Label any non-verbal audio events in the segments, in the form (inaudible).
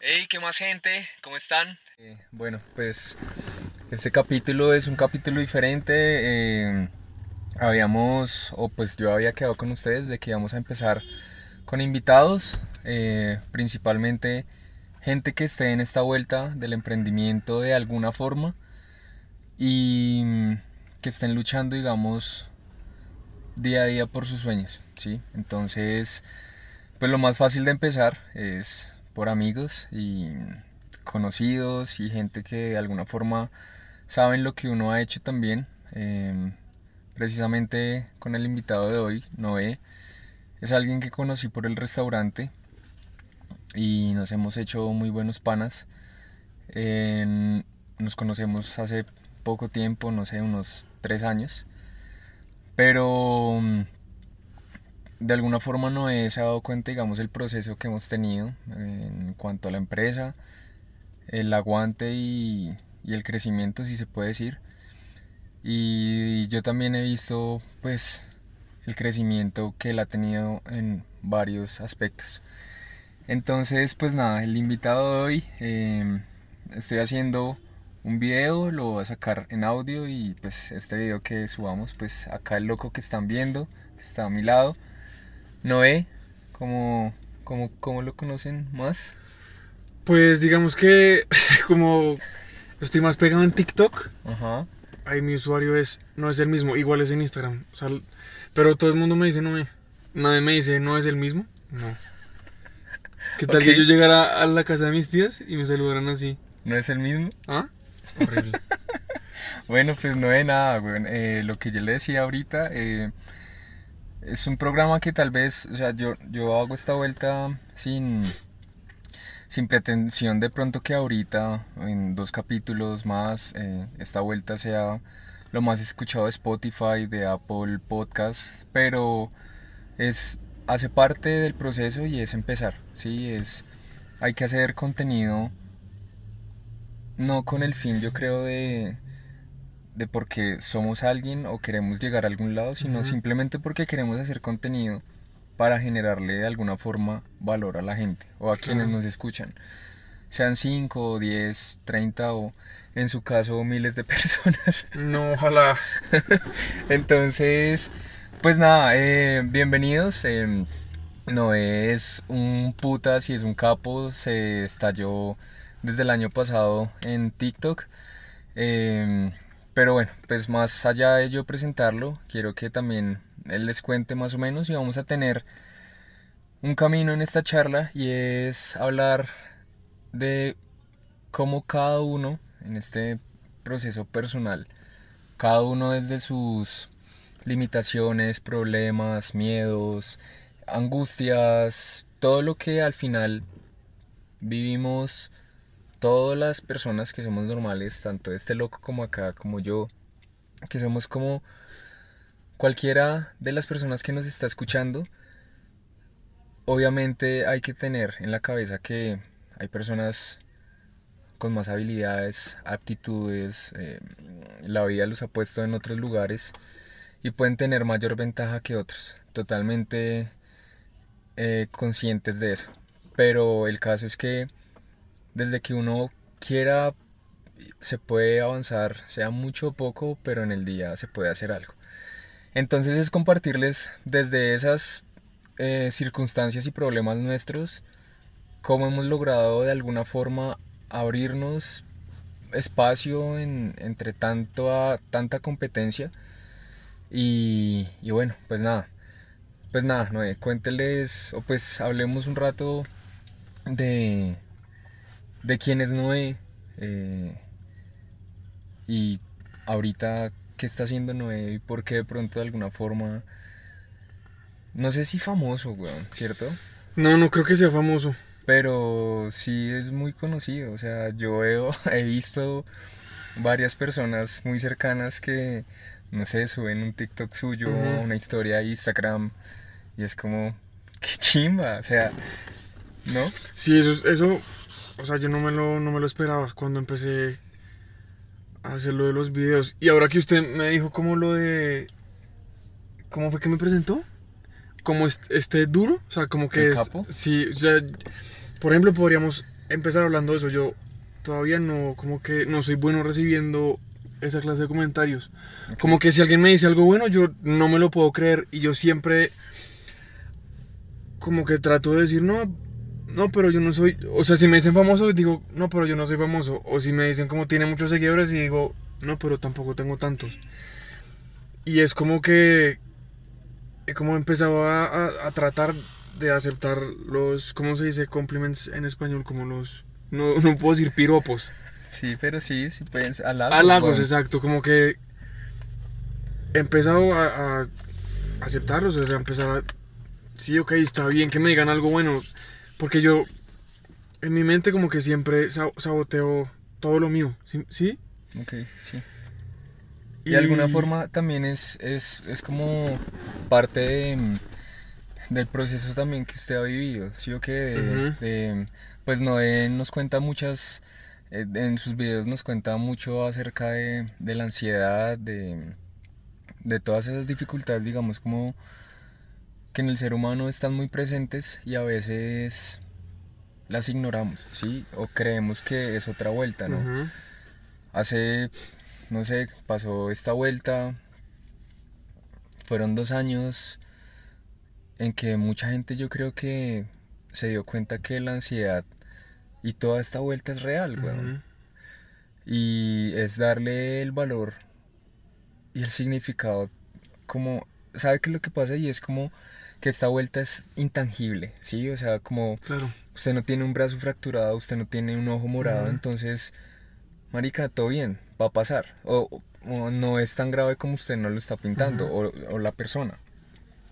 Hey, ¿qué más gente? ¿Cómo están? Eh, bueno, pues este capítulo es un capítulo diferente. eh, habíamos, o pues yo había quedado con ustedes de que íbamos a empezar con invitados, eh, principalmente gente que esté en esta vuelta del emprendimiento de alguna forma y mm, que estén luchando, digamos, día a día por sus sueños, ¿sí? Entonces, pues lo más fácil de empezar es por amigos y conocidos y gente que de alguna forma saben lo que uno ha hecho también. Em, precisamente con el invitado de hoy, Noé, es alguien que conocí por el restaurante y nos hemos hecho muy buenos panas. Nos conocemos hace poco tiempo, no sé, unos tres años. Pero mm, de alguna forma Noé se dado cuenta, digamos, el proceso que hemos tenido en cuanto a la empresa, el aguante y, y el crecimiento, si se puede decir. Y yo también he visto, pues, el crecimiento que él ha tenido en varios aspectos. Entonces, pues nada, el invitado de hoy, eh, estoy haciendo un video, lo voy a sacar en audio y pues este video que subamos, pues acá el loco que están viendo, está a mi lado, Noé, como, como, ¿cómo lo conocen más? Pues digamos que (laughs) como estoy más pegado en TikTok, Ajá. ahí mi usuario es no es el mismo, igual es en Instagram. O sea, pero todo el mundo me dice no me nadie me dice no es el mismo. No. ¿Qué tal que yo llegara a la casa de mis tías y me saludaran así? ¿No es el mismo? ¿Ah? Horrible. (laughs) Bueno, pues no nada, weón. Eh, lo que yo le decía ahorita, eh, es un programa que tal vez, o sea, yo, yo hago esta vuelta sin, sin pretensión de pronto que ahorita, en dos capítulos más, eh, esta vuelta sea lo más escuchado de Spotify, de Apple Podcast, pero es, hace parte del proceso y es empezar, ¿sí? Es, hay que hacer contenido no con el fin, yo creo, de, de porque somos alguien o queremos llegar a algún lado, sino simplemente porque queremos hacer contenido para generarle de alguna forma valor a la gente o a quienes nos escuchan. Sean 5, 10, 30 o en su caso miles de (laughs) personas. No, ojalá. (laughs) Entonces, pues nada, eh, bienvenidos. eh, no es un putas y es un capo. Se estalló desde el año pasado en TikTok. eh, pero bueno, pues más allá de yo presentarlo, quiero que también él les cuente más o menos y vamos a tener un camino en esta charla y es hablar de cómo cada uno en este proceso personal cada uno desde sus limitaciones, problemas, miedos, angustias, todo lo que al final vivimos todas las personas que somos normales, tanto este loco como acá, como yo, que somos como cualquiera de las personas que nos está escuchando, obviamente hay que tener en la cabeza que hay personas con más habilidades, aptitudes, eh, la vida los ha puesto en otros lugares y pueden tener mayor ventaja que otros, totalmente eh, conscientes de eso. Pero el caso es que desde que uno quiera se puede avanzar, sea mucho o poco, pero en el día se puede hacer algo. Entonces es compartirles desde esas eh, circunstancias y problemas nuestros, cómo hemos logrado de alguna forma abrirnos espacio en- entre tanto a- tanta competencia. Y, y bueno, pues nada, pues nada, cuénteles, o pues hablemos un rato de, de quién es Noé eh, y ahorita qué está haciendo Noé y por qué de pronto de alguna forma, no sé si famoso, weón, ¿cierto? No, no creo que sea famoso. Pero sí es muy conocido, o sea, yo veo, (laughs) he visto varias personas muy cercanas que, no sé, suben un TikTok suyo, Ujú. una historia de Instagram, y es como, qué chimba, o sea, ¿no? Sí, eso, es- eso, o sea, yo no me lo, no me lo esperaba cuando empecé a hacer lo de los videos. Y ahora que usted me dijo como lo de, ¿cómo fue que me presentó? Como est- este duro, o sea, como que ¿El es- capo? sí, o sea, por ejemplo, podríamos empezar hablando de eso. Yo todavía no, como que no soy bueno recibiendo esa clase de comentarios. Como que si alguien me dice algo bueno, yo no me lo puedo creer y yo siempre como que trato de decir, no, no, pero yo no soy, o sea, si me dicen famoso, digo, no, pero yo no soy famoso. O si me dicen como tiene muchos seguidores y digo, no, pero tampoco tengo tantos. Y es como que, he como empezado a, a, tratar de aceptar los, ¿cómo se dice? Compliments en español, como los, no, (laughs) no puedo decir piropos. Sí, pero sí, sí pueden halagos. Halagos, weón. exacto, como que he empezado a, a aceptarlos, o sea, empezar a, sí, ok, está bien que me digan algo bueno, porque yo, en mi mente como que siempre sa- saboteo todo lo mío, ¿sí? ¿Sí? Ok, sí. Y de alguna forma también es, es, es como parte de, del proceso también que usted ha vivido, ¿sí o qué? De, pues Noé nos cuenta muchas, eh, en sus videos nos cuenta mucho acerca de, de la ansiedad, de, de todas esas dificultades, digamos, como que en el ser humano están muy presentes y a veces las ignoramos, ¿sí? O creemos que es otra vuelta, ¿no? Hace, no sé, pasó esta vuelta. Fueron dos años en que mucha gente yo creo que se dio cuenta que la ansiedad y toda esta vuelta es real. Ujú. Y es darle el valor y el significado como, ¿sabe qué es lo que pasa? Y es como que esta vuelta es intangible, ¿sí? O sea, como Claro. usted no tiene un brazo fracturado, usted no tiene un ojo morado, Ujú. entonces, marica, todo bien, va a pasar. O, o no es tan grave como usted no lo está pintando, o, o la persona.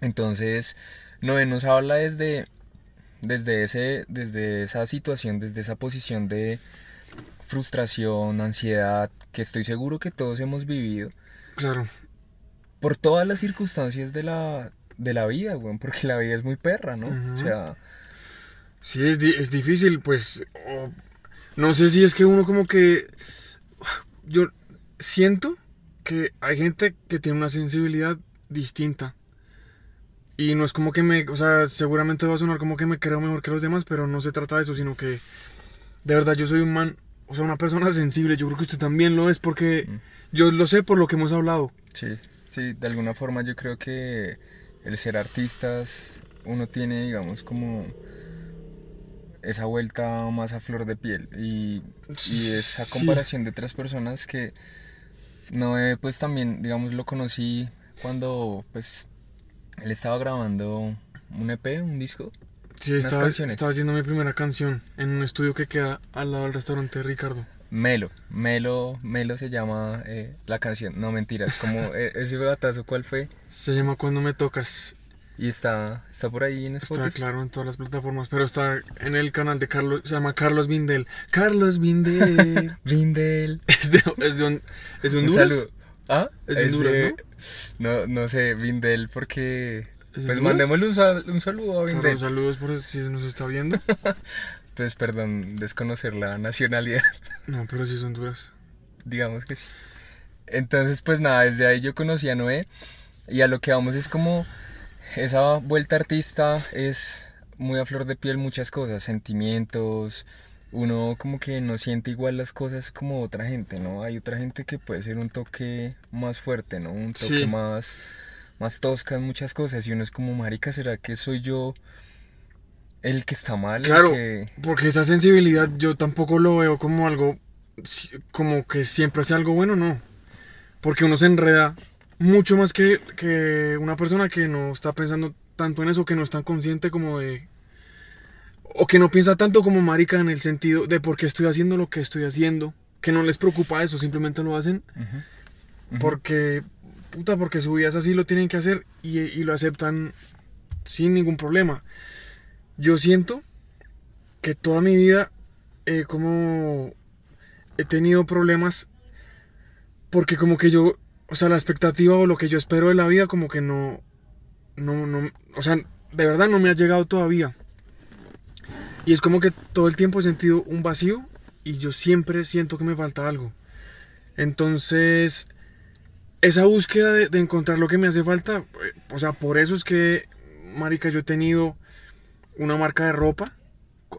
Entonces, Noé nos habla desde, desde, ese, desde esa situación, desde esa posición de frustración, ansiedad, que estoy seguro que todos hemos vivido, Claro. Por todas las circunstancias de la, de la vida, weón, porque la vida es muy perra, ¿no? O sea, Sí, es, di- es difícil, pues. no sé si es que uno como que. Yo siento que hay gente que tiene una sensibilidad distinta. Y no es como que me. O sea, seguramente va a sonar como que me creo mejor que los demás, pero no se trata de eso, sino que. De verdad, yo soy un man. O sea, una persona (laughs) sensible. Yo creo que usted también lo es porque. Mm. Yo lo sé por lo que hemos hablado. Sí, sí, de alguna forma yo creo que el ser artistas, uno tiene, digamos, como esa vuelta más a flor de piel y, y esa Sí. comparación de otras personas que no pues también, digamos, lo conocí cuando pues él estaba grabando un EP, un disco. Sí, estaba, estaba haciendo mi primera canción en un estudio que queda al lado del restaurante de Ricardo. Melo, Melo, Melo se llama eh, la canción, no mentiras, como (laughs) eh, ese batazo, ¿cuál fue? Se llama Cuando me tocas. Y está, está por ahí en Está Spotify. claro en todas las plataformas, pero está en el canal de Carlos, se llama Carlos Vindel. Carlos Vindel. (laughs) Brindel. es, de, es, de, es de Un Honduras. saludo. ¿Ah? Es de Honduras, ¿no? No, sé, Vindel, porque... ¿Es de Pues Honduras? mandémosle un, sal- un saludo a Vindel. saludos por si nos está viendo. (laughs) Pues perdón, desconocer la nacionalidad, (laughs) No, pero sí es Honduras. digamos que sí. Entonces, pues nada, desde ahí yo conocí a Noé y a lo que vamos es como esa vuelta artista es muy a flor de piel muchas cosas, sentimientos, uno como que no siente igual las cosas como otra gente, ¿no? Hay otra gente que puede ser un toque más fuerte, ¿no? Un toque Sí. más, más tosca en muchas cosas y uno es como, marica, ¿será que soy yo el que está mal? Claro. que-" Porque esa sensibilidad yo tampoco lo veo como algo, como que siempre hace algo bueno, no. Porque uno se enreda mucho más que, que una persona que no está pensando tanto en eso, que no es tan consciente como de... O que no piensa tanto como marica en el sentido de por qué estoy haciendo lo que estoy haciendo. Que no les preocupa eso, simplemente lo hacen porque, puta, porque su vida es así, lo tienen que hacer y, y lo aceptan sin ningún problema. Yo siento que toda mi vida eh, como he tenido problemas porque como que yo, o sea, la expectativa o lo que yo espero de la vida como que no, no, no, o sea, de verdad no me ha llegado todavía. Y es como que todo el tiempo he sentido un vacío y yo siempre siento que me falta algo. Entonces, esa búsqueda de, encontrar lo que me hace falta, eh, o sea, por eso es que, marica, yo he tenido una marca de ropa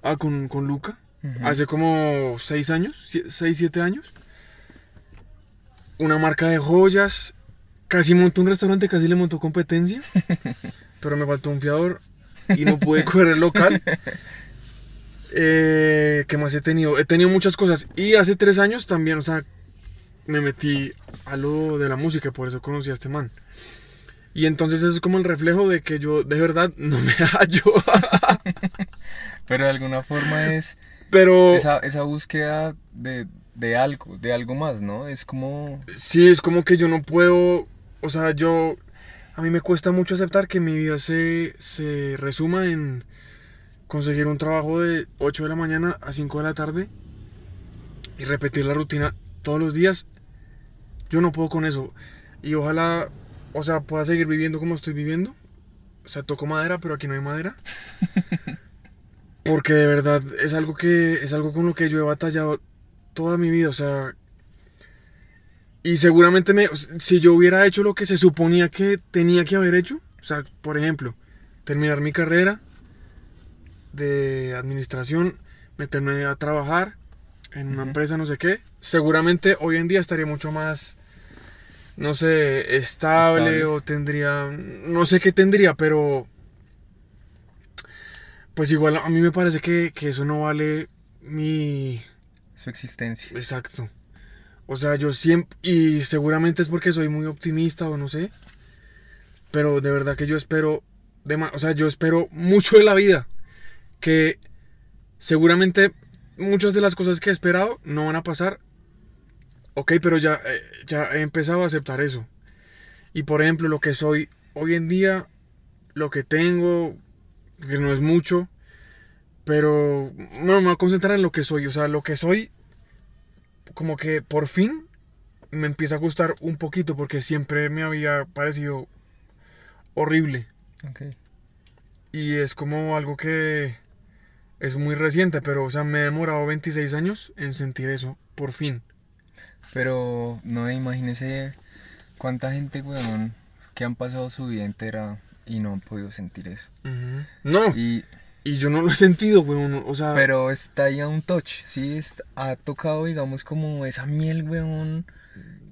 ah, con, con Luca. Hace como 6 años, 6, 7 años. Una marca de joyas. Casi montó un restaurante, casi le montó competencia. (laughs) pero me faltó un fiador y no pude coger el local. (laughs) Eh, ¿Qué más he tenido? He tenido muchas cosas. Y hace 3 años también, o sea, me metí a lo de la música, por eso conocí a este man. Y entonces eso es como el reflejo de que yo de verdad no me (laughs) hallo. Pero de alguna forma es Pero esa, esa búsqueda de, de algo, de algo más, ¿no? Es como... sí, es como que yo no puedo, o sea, yo, a mí me cuesta mucho aceptar que mi vida se, se resuma en conseguir un trabajo de 8 de la mañana a 5 de la tarde y repetir la rutina todos los días. Yo no puedo con eso. Y ojalá, o sea, pueda seguir viviendo como estoy viviendo. O sea, toco madera, pero aquí no hay madera. (laughs) Porque de verdad es algo que es algo con lo que yo he batallado toda mi vida, o sea, y seguramente me, si yo hubiera hecho lo que se suponía que tenía que haber hecho, o sea, por ejemplo, terminar mi carrera de administración, meterme a trabajar en una empresa, no sé qué, seguramente hoy en día estaría mucho más, no sé, estable, Estable. o tendría, no sé qué tendría, pero pues igual a mí me parece que, que eso no vale mi... su existencia. Exacto. O sea, yo siempre... Y seguramente es porque soy muy optimista o no sé. Pero de verdad que yo espero... dema- o sea, yo espero mucho de la vida. Que seguramente muchas de las cosas que he esperado no van a pasar. Ok, pero ya, eh, ya he empezado a aceptar eso. Y por ejemplo, lo que soy hoy en día, lo que tengo, que no es mucho, pero no me voy a concentrar en lo que soy. O sea, lo que soy, como que por fin me empieza a gustar un poquito porque siempre me había parecido horrible. Ok. Y es como algo que es muy reciente, pero o sea, me he demorado 26 años en sentir eso, por fin. Pero no imagínese cuánta gente, weón, que han pasado su vida entera y no han podido sentir eso. No, Y, y yo no lo he sentido, weón. O sea, pero está ahí a un touch, ¿sí? Ha tocado, digamos, como esa miel, weón,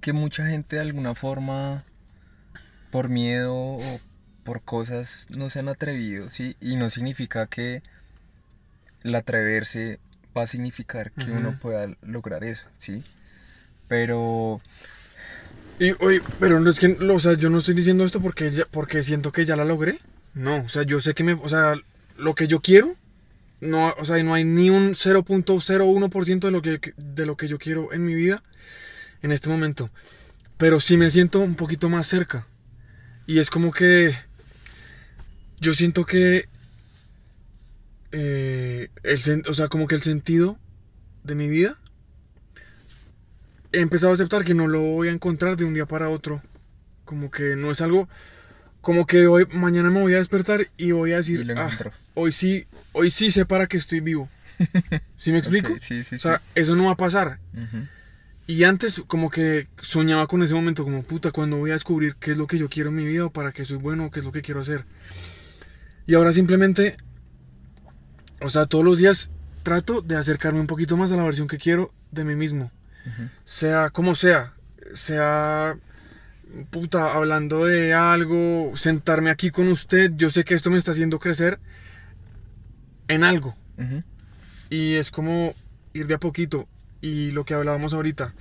que mucha gente de alguna forma, por miedo o por cosas, no se han atrevido, ¿sí? Y no significa que el atreverse va a significar que uno pueda lograr eso, ¿sí? Pero... Y, oye, pero no es que, o sea, yo no estoy diciendo esto porque, porque siento que ya la logré. No, o sea, yo sé que me, o sea, lo que yo quiero, no, o sea, no hay ni un 0.01% de lo que, de lo que yo quiero en mi vida en este momento. Pero sí me siento un poquito más cerca. Y es como que yo siento que, eh, el, o sea, como que el sentido de mi vida he empezado a aceptar que no lo voy a encontrar de un día para otro. Como que no es algo. Como que hoy, mañana me voy a despertar y voy a Y decir, lo "Ah, hoy sí, hoy sí sé para qué estoy vivo. (laughs) ¿Sí me explico? Ok, sí, sí, O sea, eso no va a pasar. Y antes como que soñaba con ese momento, como puta, cuando voy a descubrir qué es lo que yo quiero en mi vida o para qué soy bueno o qué es lo que quiero hacer. Y ahora simplemente, o sea, todos los días trato de acercarme un poquito más a la versión que quiero de mí mismo Sea como sea, sea puta hablando de algo, sentarme aquí con usted, yo sé que esto me está haciendo crecer en algo y es como ir de a poquito y lo que hablábamos ahorita.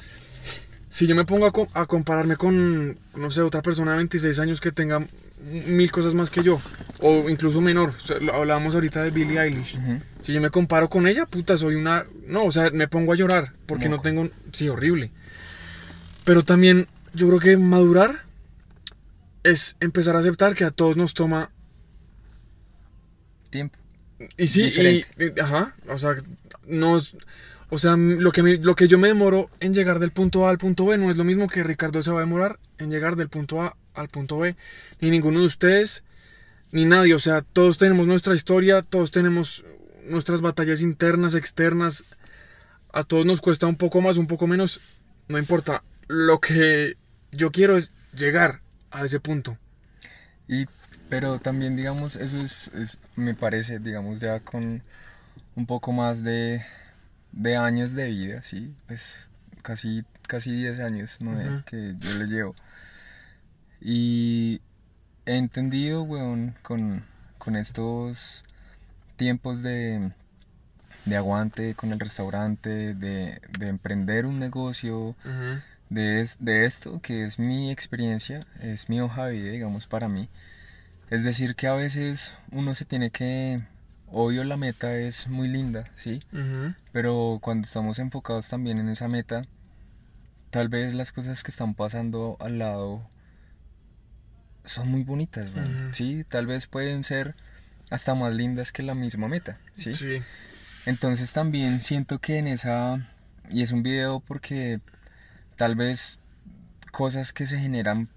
Si yo me pongo a, co- a compararme con, no sé, otra persona de 26 años que tenga mil cosas más que yo, o incluso menor, o sea, lo- hablábamos ahorita de Billie Eilish. Si yo me comparo con ella, puta, soy una... No, o sea, me pongo a llorar porque no tengo... Sí, horrible. Pero también yo creo que madurar es empezar a aceptar que a todos nos toma... Tiempo. Y sí, y- Ajá, o sea, nos... O sea, lo que, lo que yo me demoro en llegar del punto A al punto B no es lo mismo que Ricardo se va a demorar en llegar del punto A al punto B. Ni ninguno de ustedes, ni nadie. O sea, todos tenemos nuestra historia, todos tenemos nuestras batallas internas, externas. A todos nos cuesta un poco más, un poco menos. No importa. Lo que yo quiero es llegar a ese punto. Y, pero también, digamos, eso es, es- me parece, digamos, ya con un poco más de, de años de vida, sí, pues casi, casi 10 años. Que yo le llevo. Y he entendido, weón, con, con estos tiempos de, de aguante con el restaurante, de, de emprender un negocio, de, es- de esto que es mi experiencia, es mi hoja de vida, digamos, para mí. Es decir, que a veces uno se tiene que... Obvio la meta es muy linda, ¿sí? Pero cuando estamos enfocados también en esa meta, tal vez las cosas que están pasando al lado son muy bonitas, Ujú. ¿sí? Tal vez pueden ser hasta más lindas que la misma meta, ¿sí? Sí. Entonces también siento que en esa, y es un video porque tal vez cosas que se generan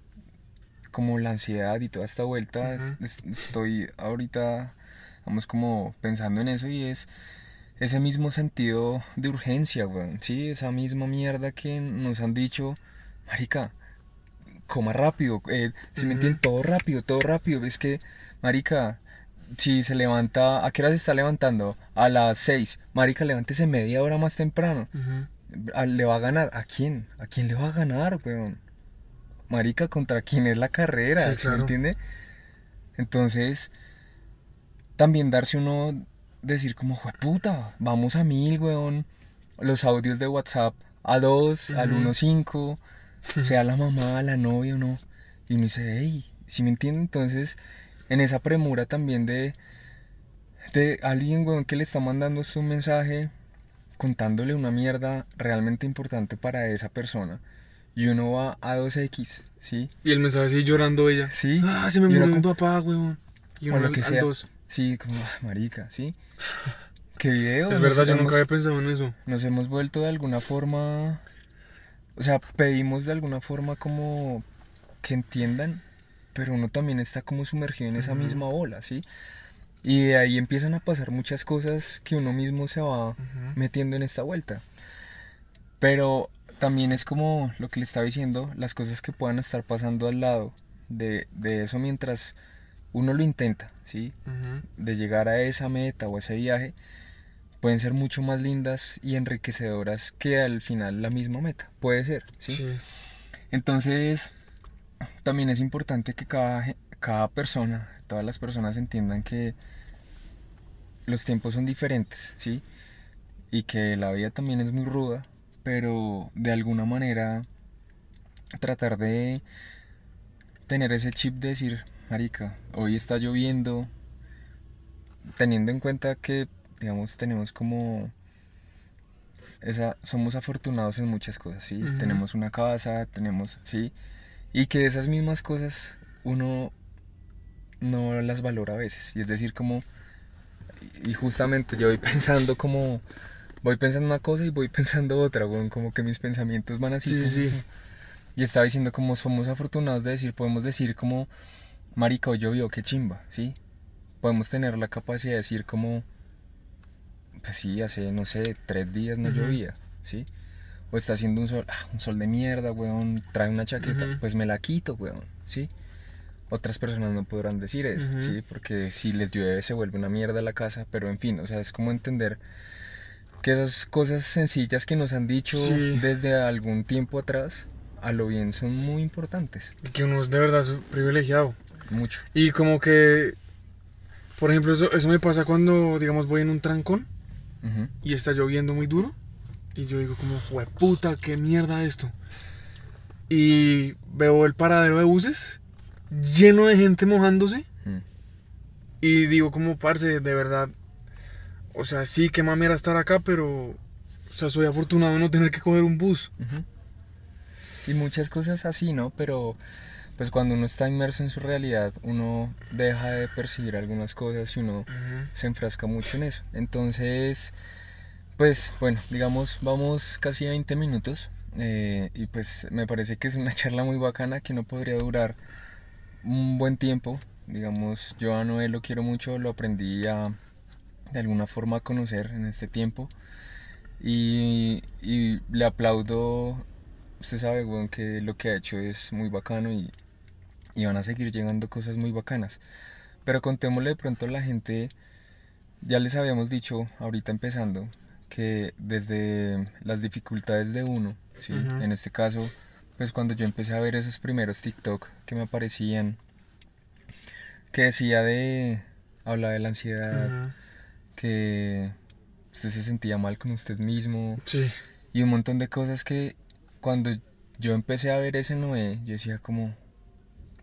como la ansiedad y toda esta vuelta, es- Ujú. es- estoy ahorita, vamos como pensando en eso y es ese mismo sentido de urgencia, weón, sí, esa misma mierda que nos han dicho, marica, coma rápido, eh, si me Ujú. entienden, todo rápido, todo rápido, es que, marica, si se levanta, ¿a qué hora se está levantando? A las 6. Marica, levántese media hora más temprano. ¿Le va a ganar? ¿A quién? ¿A quién le va a ganar, weón? Marica, ¿contra quién es la carrera? Sí, ¿Sí me claro. entiende? Entonces, también darse uno, decir como, puta, vamos a mil, weón. Los audios de WhatsApp a dos, al Ujú. 1.5, (laughs) sea la mamá, la novia o no. Y uno dice, hey, ¿sí me entiende? Entonces, en esa premura también de, de alguien, weón, que le está mandando su mensaje contándole una mierda realmente importante para esa persona. Y uno va a 2X, ¿sí? Y el mensaje así llorando ella. Sí. Ah, se me murió como- papá, weón. Y O uno lo al, que al sea. dos. Sí, como, ah, marica, ¿sí? ¿Qué video? Es Nos verdad, yo hemos- nunca había pensado en eso. nos hemos vuelto de alguna forma, o sea, pedimos de alguna forma como que entiendan, pero uno también está como sumergido en esa misma ola, ¿sí? Y de ahí empiezan a pasar muchas cosas que uno mismo se va metiendo en esta vuelta. Pero también es como lo que le estaba diciendo, las cosas que puedan estar pasando al lado de, de eso mientras uno lo intenta, ¿sí? De llegar a esa meta o a ese viaje pueden ser mucho más lindas y enriquecedoras que al final la misma meta. Puede ser, ¿sí? Sí. Entonces, también es importante que cada, cada persona, todas las personas entiendan que los tiempos son diferentes, ¿sí? Y que la vida también es muy ruda, pero de alguna manera tratar de tener ese chip de decir, marica, hoy está lloviendo, teniendo en cuenta que, digamos, tenemos como esa, somos afortunados en muchas cosas, ¿sí? Tenemos una casa, tenemos, ¿sí? Y que esas mismas cosas uno no las valora a veces. Y es decir, como, y justamente yo voy (laughs) pensando como, voy pensando una cosa y voy pensando otra, weón, como que mis pensamientos van así. Sí, sí, pum, sí. Y estaba diciendo como somos afortunados de decir, podemos decir como, marica, hoy llovió, qué chimba, ¿sí? Podemos tener la capacidad de decir como, pues sí, hace, no sé, tres días no llovía, ¿sí? O está haciendo un sol, ah, un sol de mierda, weón, trae una chaqueta, pues me la quito, weón, ¿sí? Otras personas no podrán decir eso. ¿sí? Porque si les llueve se vuelve una mierda la casa, pero en fin, o sea, es como entender que esas cosas sencillas que nos han dicho Sí. desde algún tiempo atrás, a lo bien son muy importantes, Y que uno es de verdad privilegiado. Mucho. Y como que, por ejemplo, eso, eso me pasa cuando, digamos, voy en un trancón y está lloviendo muy duro. Y yo digo como, puta, qué mierda esto. Y veo el paradero de buses lleno de gente mojándose. Mm. Y digo como, parce, de verdad. O sea, sí, qué mamera estar acá, pero... O sea, soy afortunado de no tener que coger un bus. Y muchas cosas así, ¿no? Pero pues cuando uno está inmerso en su realidad, uno deja de percibir algunas cosas y uno se enfrasca mucho en eso. Entonces, pues bueno, digamos, vamos casi a 20 minutos eh, y pues me parece que es una (laughs) charla muy bacana que no podría durar un buen tiempo. Digamos, yo a Noé lo quiero mucho, lo aprendí a de alguna forma a conocer en este tiempo y, y le aplaudo. Usted sabe, weón, que lo que ha hecho es muy bacano y, y van a seguir llegando cosas muy bacanas. Pero contémosle de pronto a la gente, ya les habíamos dicho ahorita empezando, que desde las dificultades de uno, ¿sí? En este caso, pues cuando yo empecé a ver esos primeros TikTok que me aparecían, que decía de, hablaba de la ansiedad, que usted se sentía mal con usted mismo Sí. y un montón de cosas que cuando yo empecé a ver ese Noé, yo decía como,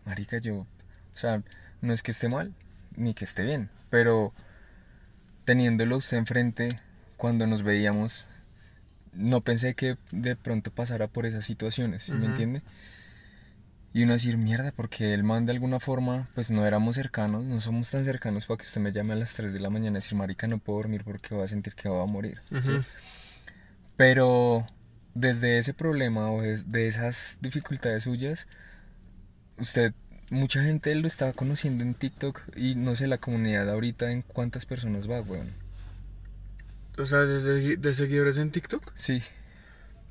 marica, yo, o sea, no es que esté mal, ni que esté bien, pero teniéndolo usted enfrente, cuando nos veíamos, no pensé que de pronto pasara por esas situaciones, ¿sí me Ujú. entiende? Y uno decir, mierda, porque el man de alguna forma, pues no éramos cercanos, no somos tan cercanos para que usted me llame a las 3 de la mañana y decir, marica, no puedo dormir porque voy a sentir que voy a morir. ¿sí? Ujú. Pero desde ese problema o desde esas dificultades suyas, usted, mucha gente lo estaba conociendo en TikTok y no sé, la comunidad ahorita en cuántas personas va, weón. O sea, de seguidores en TikTok, Sí,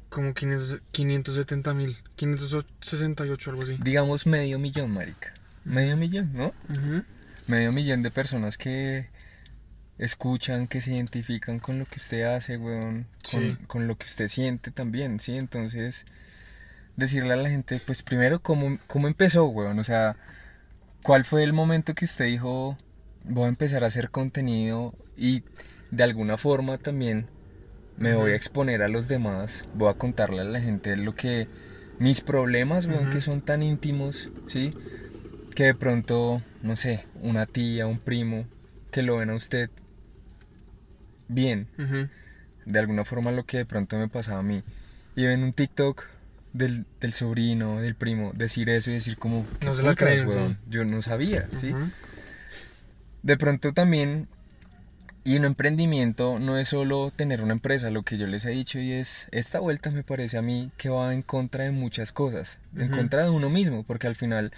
como 500 570 mil, 568, algo así. digamos medio millón, marica. Medio millón, ¿no? Ujú. Medio millón de personas que escuchan, que se identifican con lo que usted hace, weón, con, Sí. con lo que usted siente también, ¿sí? Entonces, decirle a la gente, pues primero, ¿cómo, cómo empezó, weón? O sea, ¿cuál fue el momento que usted dijo, voy a empezar a hacer contenido y de alguna forma también me voy a exponer a los demás, voy a contarle a la gente lo que, mis problemas, weón, que son tan íntimos, ¿sí? que de pronto, no sé, una tía, un primo, que lo ven a usted bien, de alguna forma lo que de pronto me pasaba a mí, y ven un TikTok del, del sobrino, del primo, decir eso y decir como, ¿qué No se la creen, sí. Yo no sabía, ¿sí? De pronto también, y un emprendimiento no es solo tener una empresa, lo que yo les he dicho y es, esta vuelta me parece a mí que va en contra de muchas cosas, en contra de uno mismo, porque al final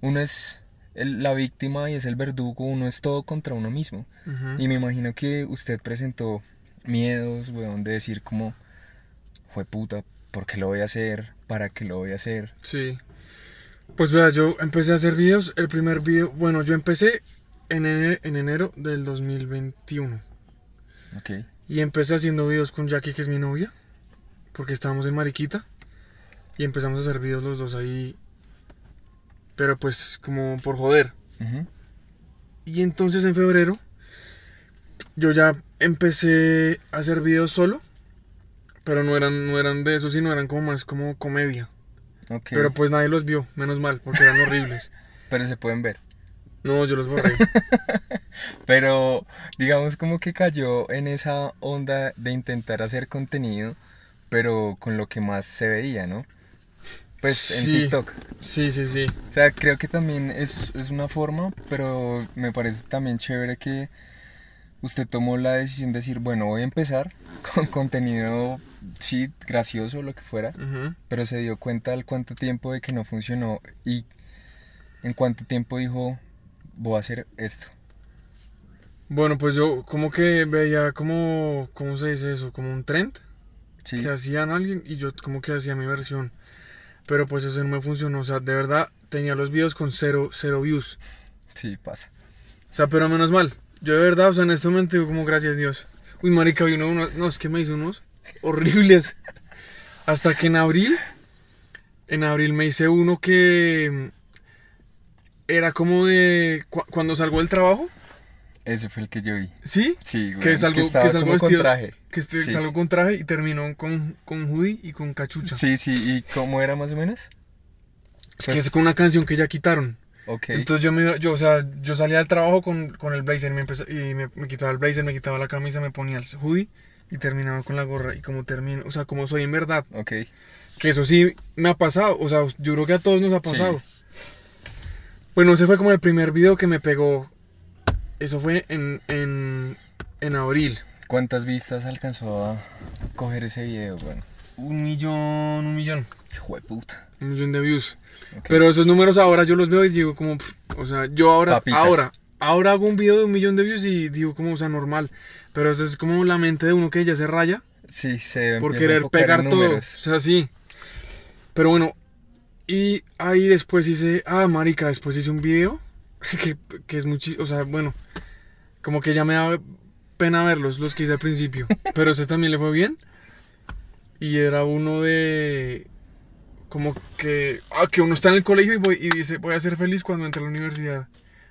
uno es el- la víctima y es el verdugo, uno es todo contra uno mismo. Y me imagino que usted presentó miedos, weón, de decir como, fue puta, ¿por qué lo voy a hacer? ¿Para qué lo voy a hacer? Sí. Pues vea, yo empecé a hacer videos. El primer video, bueno, yo empecé en enero, en enero del 2021. Ok, Y empecé haciendo videos con Jackie, que es mi novia. Porque estábamos en Mariquita. Y empezamos a hacer videos los dos ahí. Pero pues como por joder. Y entonces en febrero yo ya empecé a hacer videos solo. Pero no eran, no eran de eso, sino eran como más como comedia. ok, Pero pues nadie los vio, menos mal, porque eran horribles. (laughs) pero se pueden ver. No, yo los borré. (laughs) Pero digamos como que cayó en esa onda de intentar hacer contenido, pero con lo que más se veía, ¿no? Pues en. TikTok. Sí, sí, sí. O sea, creo que también es, es una forma, pero me parece también chévere que usted tomó la decisión de decir, bueno, voy a empezar con (laughs) contenido, sí, gracioso, lo que fuera, pero se dio cuenta al cuánto tiempo de que no funcionó y en cuánto tiempo dijo, voy a hacer esto. Bueno, pues yo como que veía como, ¿cómo se dice eso? Como un trend Sí, que hacían alguien y yo como que hacía mi versión. Pero pues eso no me funcionó. O sea, de verdad tenía los videos con cero, cero views. sí, pasa. O sea, pero menos mal. Yo de verdad, o sea, en este momento digo como gracias Dios. Uy, marica, vino uno, no, es que me hizo unos horribles. Hasta que en abril, en abril me hice uno que mm, era como de cu- cuando salgo del trabajo, Ese fue el que yo vi. ¿sí? Sí, güey. Que es algo- estaba que es algo como con traje. Que este, Sí. salgo con traje y terminó con, con hoodie y con cachucha. Sí, sí, ¿y cómo era más o menos? Es que es con una canción que ya quitaron. Entonces yo me yo, o sea, yo salía del trabajo con, con el blazer me empezó- y me, me quitaba el blazer, me quitaba la camisa, me ponía el hoodie y terminaba con la gorra. Y como termino, o sea, como soy en verdad, Ok. que eso sí me ha pasado, o sea, yo creo que a todos nos ha Sí. pasado. Bueno, ese fue como el primer video que me pegó. Eso fue en, en, en abril. ¿Cuántas vistas alcanzó a coger ese video, bueno? Un millón, un millón. Hijo de puta. Un millón de views. Pero esos números ahora yo los veo y digo como, pff, o sea, yo ahora, Papitas. ahora, ahora hago un video de un millón de views y digo como, o sea, normal. Pero eso es como la mente de uno que ya se raya Sí, se por a querer pegar todo. O sea, sí. Pero bueno, y ahí después hice, ah, marica, después hice un video (laughs) que, que es muchísimo, o sea, bueno, como que ya me daba pena verlos, los que hice al principio. (laughs) Pero ese también le fue bien. Y era uno de. Como que. Ah, que uno está en el colegio y, voy, y dice, voy a ser feliz cuando entre a la universidad.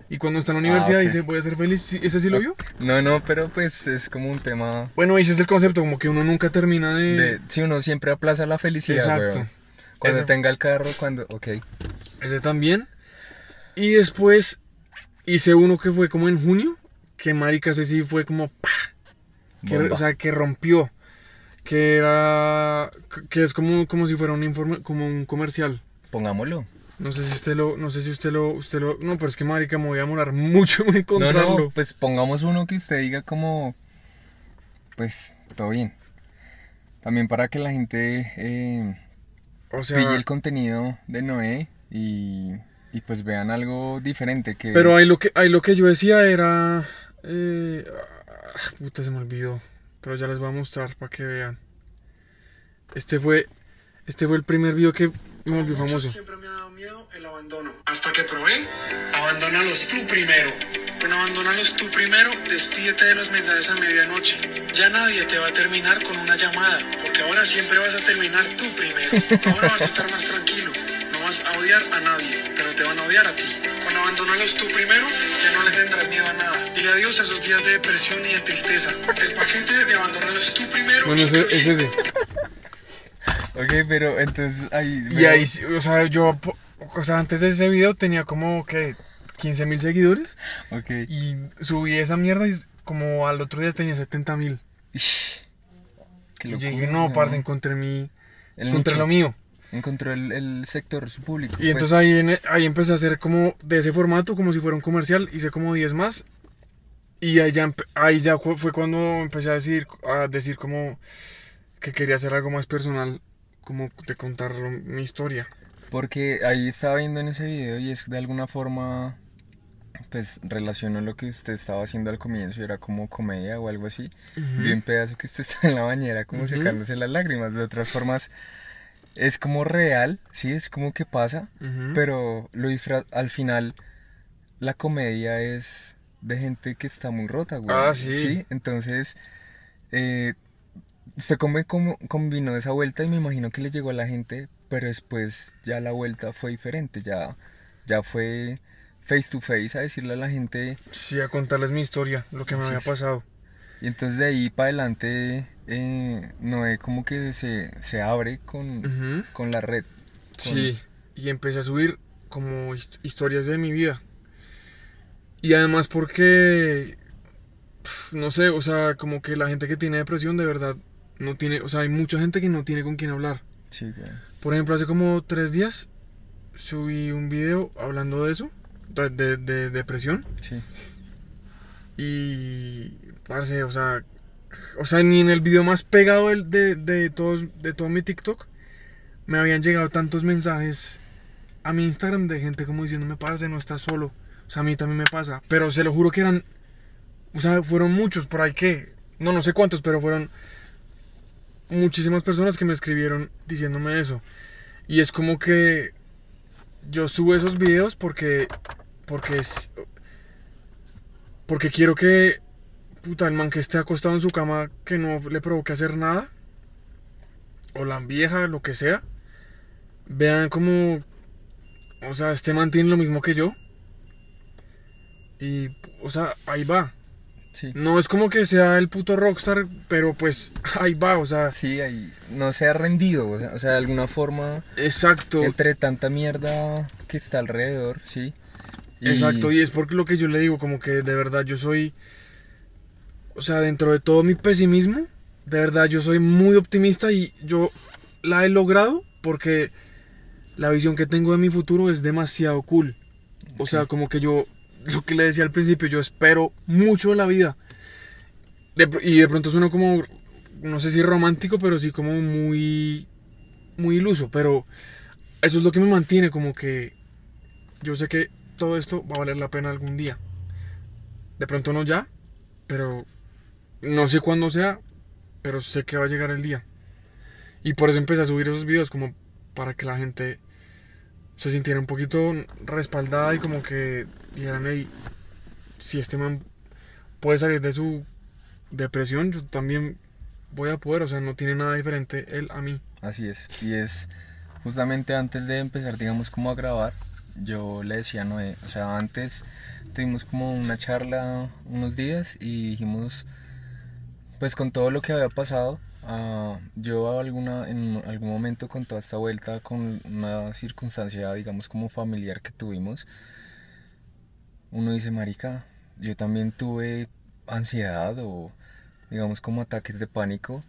Y cuando está en la universidad Ah, ok. dice, voy a ser feliz. ¿Ese sí lo vio? No, no, pero pues es como un tema Bueno, ese es el concepto, como que uno nunca termina de. de... Si uno siempre aplaza la felicidad, Exacto. weón. Cuando Ese- tenga el carro, cuando... Ok. Ese también. Y después hice uno que fue como en junio. Que marica, ese sí fue como. Que, o sea, que rompió. Que era. Que es como, como si fuera un informe, como un comercial. Pongámoslo. No sé si usted lo. No sé si usted lo. Usted lo. No, pero es que marica, me voy a demorar mucho en encontrarlo. no, pues pongamos uno que usted diga como... Pues, todo bien. También para que la gente eh, o sea. pille el contenido de Noé y, y pues vean algo diferente que... Pero ahí lo que, ahí lo que yo decía era. eh, ah, puta, se me olvidó. Pero ya les voy a mostrar para que vean. Este fue. Este fue el primer video que me volvió famoso. Siempre me ha dado miedo el abandono. Hasta que probé. Abandónalos tú primero. Bueno, abandónalos tú primero. Despídete de los mensajes a medianoche. Ya nadie te va a terminar con una llamada. Porque ahora siempre vas a terminar tú primero. Ahora vas a estar más tranquilo. No vas a odiar a nadie, pero te van a odiar a ti. Con abandónalos tú primero, ya no le tendrás miedo a nada. Dile adiós a esos días de depresión y de tristeza. El paquete de abandónalos tú primero. Bueno, ese, es ese. Ok, pero entonces ahí... Y ahí, o sea, yo, o sea, antes de ese video tenía como, que 15 mil seguidores. Ok. Y subí esa mierda y como al otro día tenía 70 mil. Y dije, no, parce, encontré mi, El encontré nicho. lo mío. Encontró el, el sector su público. Y pues. entonces ahí, ahí empecé a hacer como de ese formato, como si fuera un comercial, hice como 10 más. Y ahí ya, ahí ya fue cuando empecé a decir, a decir como que quería hacer algo más personal, como de contar mi historia. Porque ahí estaba viendo en ese video y es de alguna forma, pues relacionó lo que usted estaba haciendo al comienzo era como comedia o algo así. Vi un pedazo que usted (laughs) está en la bañera como Ujú. secándose las lágrimas. De otras formas, es como real, sí, es como que pasa, Ujú. pero lo al final la comedia es de gente que está muy rota, güey. Ah, sí. entonces eh, usted come, como, combinó esa vuelta y me imagino que le llegó a la gente, pero después ya la vuelta fue diferente, ya, ya fue face to face a decirle a la gente Sí, a contarles mi historia, lo que me había pasado. y entonces de ahí para adelante eh, Noé como que se, se abre con, con la red. Sí, y empecé a subir como hist- historias de mi vida. Y además porque, no sé, o sea, como que la gente que tiene depresión de verdad no tiene, o sea, hay mucha gente que no tiene con quién hablar. Sí, güey. Por ejemplo, hace como tres días subí un video hablando de eso, de, de- de depresión. Sí. Y, parce, o sea, o sea, ni en el video más pegado del- de, de, todos, de todo mi TikTok me habían llegado tantos mensajes a mi Instagram de gente como diciéndome, parce, no estás solo. O sea, a mí también me pasa. Pero se lo juro que eran, o sea, fueron muchos por ahí que, no, no sé cuántos, pero fueron muchísimas personas que me escribieron diciéndome eso. Y es como que yo subo esos videos porque, porque es, porque quiero que, puta, el man que esté acostado en su cama, que no le provoque hacer nada, o la vieja, lo que sea, vean como, o sea, este man tiene lo mismo que yo. Y, o sea, ahí va. Sí. No es como que sea el puto rockstar, pero pues ahí va, o sea, Sí, ahí no se ha rendido, o sea, o sea, de alguna forma, exacto. entre tanta mierda que está alrededor, sí. Y- Exacto, y es porque lo que yo le digo, como que de verdad yo soy, o sea, dentro de todo mi pesimismo, de verdad yo soy muy optimista y yo la he logrado porque la visión que tengo de mi futuro es demasiado cool. O sea, como que yo, lo que le decía al principio, yo espero mucho la vida. Y de pronto sueno como, no sé si romántico, pero sí como muy, muy iluso, pero eso es lo que me mantiene como que yo sé que todo esto va a valer la pena algún día. De pronto no ya, pero no sé cuándo sea, pero sé que va a llegar el día. Y por eso empecé a subir esos videos como para que la gente se sintiera un poquito respaldada y como que dijeran, hey, si este man puede salir de su depresión, yo también voy a poder, o sea, no tiene nada diferente él a mí. Así es, y es justamente antes de empezar, digamos, como a grabar, yo le decía a Noé, o sea, antes tuvimos como una charla unos días y dijimos, pues con todo lo que había pasado, ah, yo alguna, en algún momento con toda esta vuelta, con una circunstancia, digamos, como familiar que tuvimos, uno dice, marica, yo también tuve ansiedad o digamos como ataques de pánico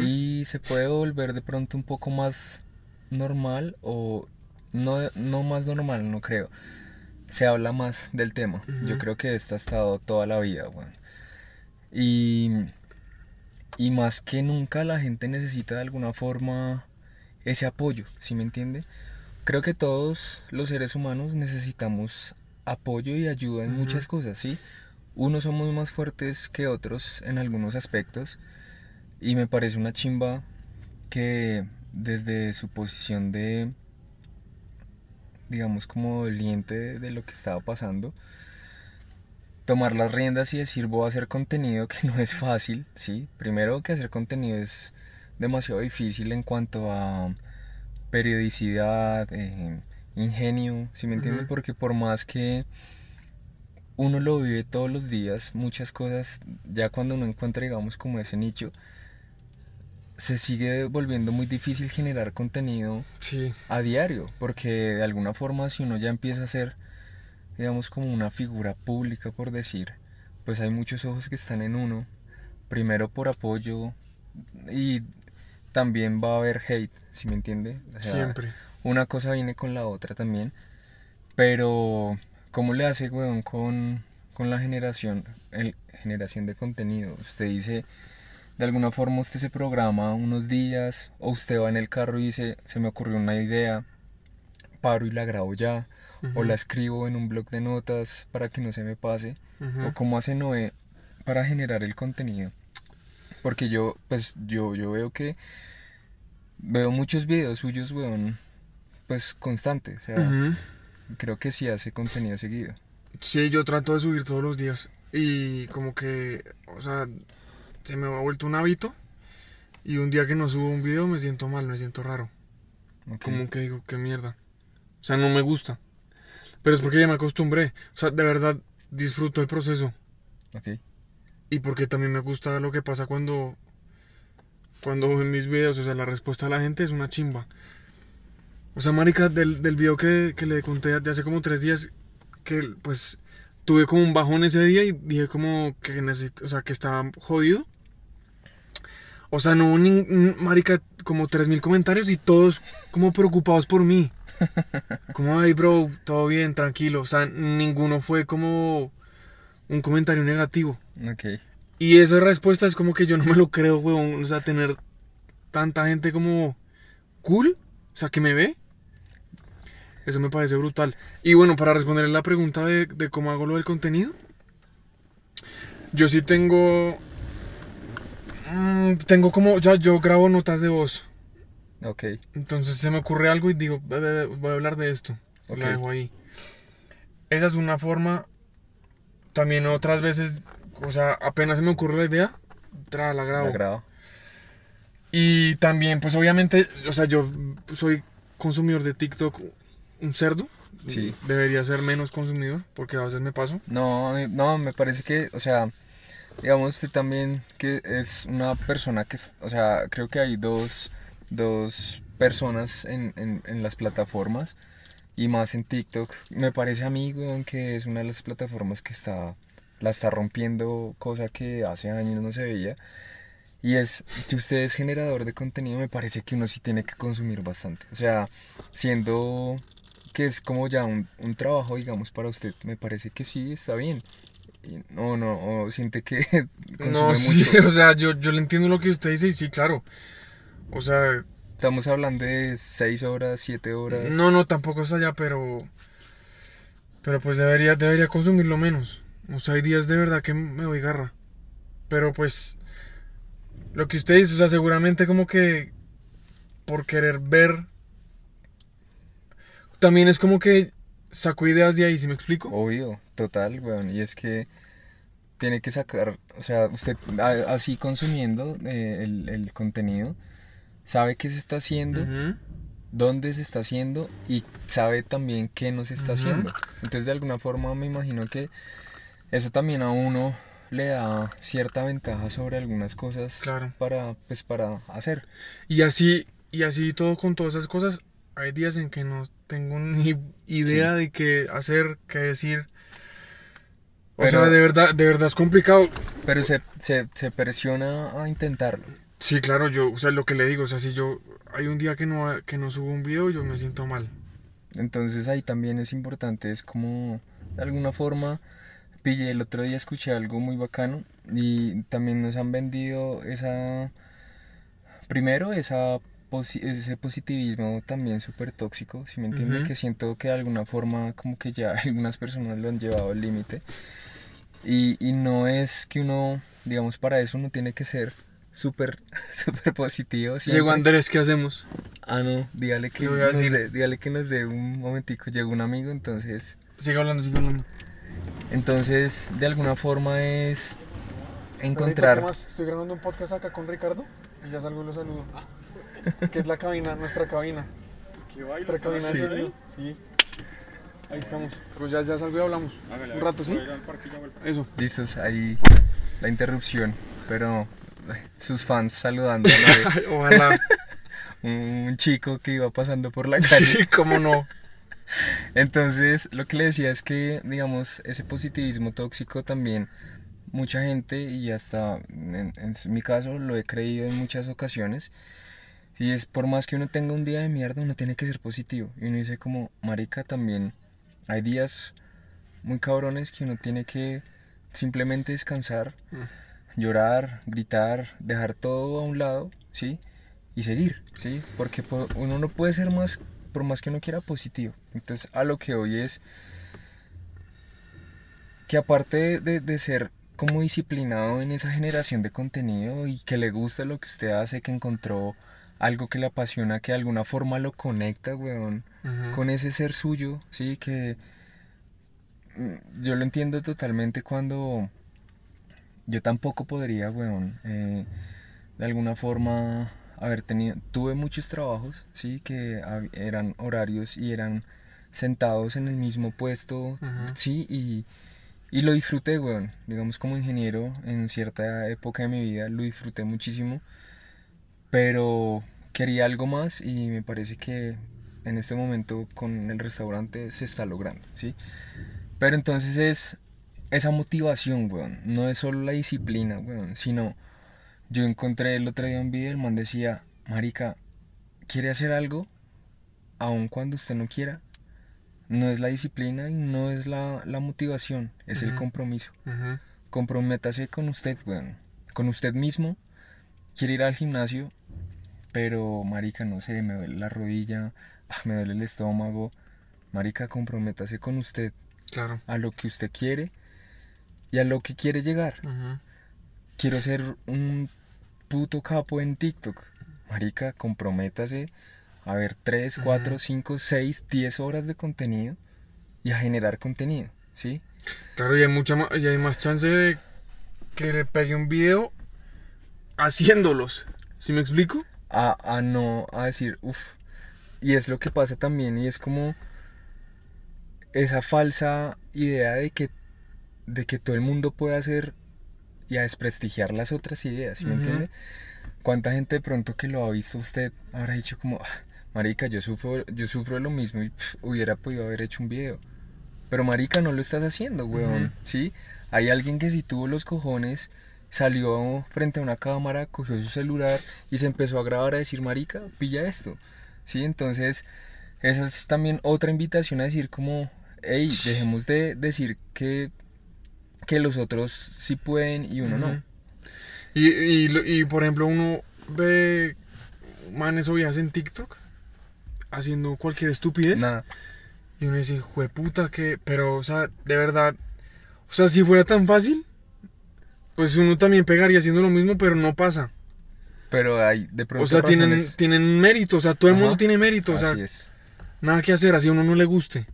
y se puede volver de pronto un poco más normal o no, no más normal, no creo. Se habla más del tema. Yo creo que esto ha estado toda la vida. Y, y más que nunca la gente necesita de alguna forma ese apoyo, ¿sí me entiende? Creo que todos los seres humanos necesitamos apoyo y ayuda en muchas cosas, ¿sí? Unos somos más fuertes que otros en algunos aspectos y me parece una chimba que desde su posición de, digamos, como doliente de lo que estaba pasando, tomar las riendas y decir voy a hacer contenido que no es fácil, ¿sí? Primero que hacer contenido es demasiado difícil en cuanto a periodicidad, eh, ingenio, ¿sí me entienden? Ujú. Porque por más que uno lo vive todos los días, muchas cosas, ya cuando uno encuentra, digamos, como ese nicho, se sigue volviendo muy difícil generar contenido Sí, a diario, porque de alguna forma si uno ya empieza a ser, digamos, como una figura pública, por decir, pues hay muchos ojos que están en uno, primero por apoyo y también va a haber hate, ¿sí me entiende? O sea, siempre. Una cosa viene con la otra también, pero ¿cómo le hace, weón, con, con la generación, el, generación de contenido? Usted dice, de alguna forma usted se programa unos días, o usted va en el carro y dice, se me ocurrió una idea, paro y la grabo ya, o la escribo en un blog de notas para que no se me pase, o cómo hace Noé para generar el contenido. Porque yo, pues, yo, yo veo que veo muchos videos suyos, weón, pues constantes, o sea, creo que sí hace contenido seguido. Sí, yo trato de subir todos los días. Y como que, o sea, se me ha vuelto un hábito. Y un día que no subo un video me siento mal, me siento raro. Ok. Como que digo, qué mierda. O sea, no me gusta. Pero es porque ya me acostumbré. O sea, de verdad disfruto el proceso. Ok. Y porque también me gusta lo que pasa cuando. Cuando en mis videos, o sea, la respuesta de la gente es una chimba. O sea, marica, del, del video que, que le conté de hace como tres días, que pues tuve como un bajón ese día y dije como que necesito, o sea, que estaba jodido. O sea, no, nin- n- marica, como tres mil comentarios y todos como preocupados por mí. (laughs) Como, ay, bro, todo bien, tranquilo. O sea, ninguno fue como un comentario negativo. Ok. Y esa respuesta es como que yo no me lo creo, weón. O sea, tener tanta gente como cool, o sea, que me ve. Eso me parece brutal. Y bueno, para responder la pregunta de, de cómo hago lo del contenido, yo sí tengo. mm, tengo como. Ya, yo grabo notas de voz. Ok. Entonces se me ocurre algo y digo, "Ve, ve, ve, voy a hablar de esto. Ok. La dejo ahí. Esa es una forma. También otras veces, o sea, apenas se me ocurre la idea, tra, la grabo. La grabo. Y también, pues obviamente, o sea, yo soy consumidor de TikTok, un cerdo. Sí. Debería ser menos consumidor, porque a veces me paso. No, no, me parece que, o sea, digamos usted también que es una persona que, o sea, creo que hay dos, dos personas en, en, en las plataformas y más en TikTok. Me parece a mí, weón, que es una de las plataformas que está, la está rompiendo, cosa que hace años no se veía. Y es que usted es generador de contenido, me parece que uno sí tiene que consumir bastante. O sea, siendo que es como ya un, un trabajo, digamos, para usted, me parece que sí está bien. Y no, no, o siente que (laughs) No, sí, mucho. (laughs) o sea, yo, yo le entiendo lo que usted dice y sí, claro. O sea, Estamos hablando de 6 horas, 7 horas. no, no, tampoco es allá, pero. Pero pues debería, debería consumirlo menos. O sea, hay días de verdad que me doy garra. Pero pues. Lo que usted dice, o sea, seguramente como que. Por querer ver. También es como que saco ideas de ahí, ¿sí me explico? Obvio, total, weón. Y es que tiene que sacar, o sea, usted a- así consumiendo eh, el, el contenido, sabe qué se está haciendo, dónde se está haciendo y sabe también qué no se está haciendo. Entonces, de alguna forma, me imagino que eso también a uno le da cierta ventaja sobre algunas cosas Claro. para, pues, para hacer. Y así, y así todo con todas esas cosas, hay días en que no tengo ni idea de qué hacer, qué decir. O Pero- sea, de verdad, de verdad es complicado. Pero se, se, se presiona a intentarlo. Sí, claro, yo, o sea, lo que le digo, o sea, si yo hay un día que no, que no subo un video, yo me siento mal. Entonces ahí también es importante, es como de alguna forma, pillé el otro día escuché algo muy bacano y también nos han vendido esa, primero esa posi- ese positivismo también súper tóxico, si me entiende? Ujú. Que siento que de alguna forma como que ya (laughs) algunas personas lo han llevado al límite y, y no es que uno, digamos, para eso uno tiene que ser súper, (laughs) súper positivo. Llegó siempre. Andrés, ¿qué hacemos? Ah, no, dígale que, ¿Qué voy a nos dé, dígale que nos dé un momentico. Llegó un amigo, entonces. Sigue hablando, sigue hablando. Entonces, de alguna forma es encontrar. Estoy grabando un podcast acá con Ricardo y ya salgo y lo saludo. Que es la cabina, nuestra cabina. Nuestra cabina de sonido. Sí. Ahí estamos. Pero ya, ya salgo y hablamos. Un rato, ¿sí? Eso. Listos, ahí la interrupción. Pero sus fans saludando. (laughs) Ojalá. (laughs) un, un chico que iba pasando por la calle. Sí, (laughs) cómo no. Entonces, lo que le decía es que, digamos, ese positivismo tóxico también, mucha gente, y hasta en, en mi caso lo he creído en muchas ocasiones, y es por más que uno tenga un día de mierda, uno tiene que ser positivo. Y uno dice como, marica, también hay días muy cabrones que uno tiene que simplemente descansar, llorar, gritar, dejar todo a un lado, ¿sí? Y seguir, ¿sí? Porque po- uno no puede ser más, por más que uno quiera, positivo. Entonces, a lo que hoy es que aparte de, de ser como disciplinado en esa generación de contenido y que le gusta lo que usted hace, que encontró algo que le apasiona, que de alguna forma lo conecta, weón, con ese ser suyo, sí, que mm, yo lo entiendo totalmente cuando yo tampoco podría, weón, eh, de alguna forma haber tenido, tuve muchos trabajos, sí, que eran horarios y eran sentados en el mismo puesto, Ujú. sí, y, y lo disfruté, weón, digamos como ingeniero en cierta época de mi vida, lo disfruté muchísimo, pero quería algo más y me parece que en este momento con el restaurante se está logrando, ¿sí? Pero entonces es esa motivación, weón, no es solo la disciplina, weón, sino yo encontré el otro día un video, el man decía, marica, ¿quiere hacer algo? Aun cuando usted no quiera. No es la disciplina y no es la, la motivación, es el Ujú. compromiso. Ujú. Comprométase con usted, weón. Con usted mismo. Quiere ir al gimnasio, pero, marica, no sé, me duele la rodilla, ah, me duele el estómago. Marica, comprométase con usted Claro. a lo que usted quiere y a lo que quiere llegar. Quiero ser un puto capo en TikTok. Marica, comprométase a ver 3, 4, Ujú. 5, 6, 10 horas de contenido y a generar contenido, ¿sí? Claro, y hay, mucha y hay más chance de que le pegue un video haciéndolos. ¿Sí me explico? A, a no a decir, uff. Y es lo que pasa también, y es como esa falsa idea de que, de que todo el mundo puede hacer y a desprestigiar las otras ideas, ¿sí me entiende? ¿Cuánta gente de pronto que lo ha visto usted habrá dicho como, "Ah, marica, yo sufro, yo sufro lo mismo y pf, hubiera podido haber hecho un video? Pero marica, no lo estás haciendo, weón, Ujú. ¿sí? Hay alguien que si tuvo los cojones, salió frente a una cámara, cogió su celular y se empezó a grabar a decir, marica, pilla esto, ¿sí? Entonces, esa es también otra invitación a decir como, hey, dejemos de decir que, que los otros sí pueden y uno no. Y, y, y, por ejemplo, uno ve manes o viejas en TikTok haciendo cualquier estupidez. Nada. Y uno dice, puta que. Pero, o sea, de verdad. O sea, si fuera tan fácil, pues uno también pegaría haciendo lo mismo, pero no pasa. Pero hay de pronto O sea, tienen, razones- tienen mérito. O sea, todo el mundo tiene mérito. O sea, Así es. nada que hacer, así a uno no le guste.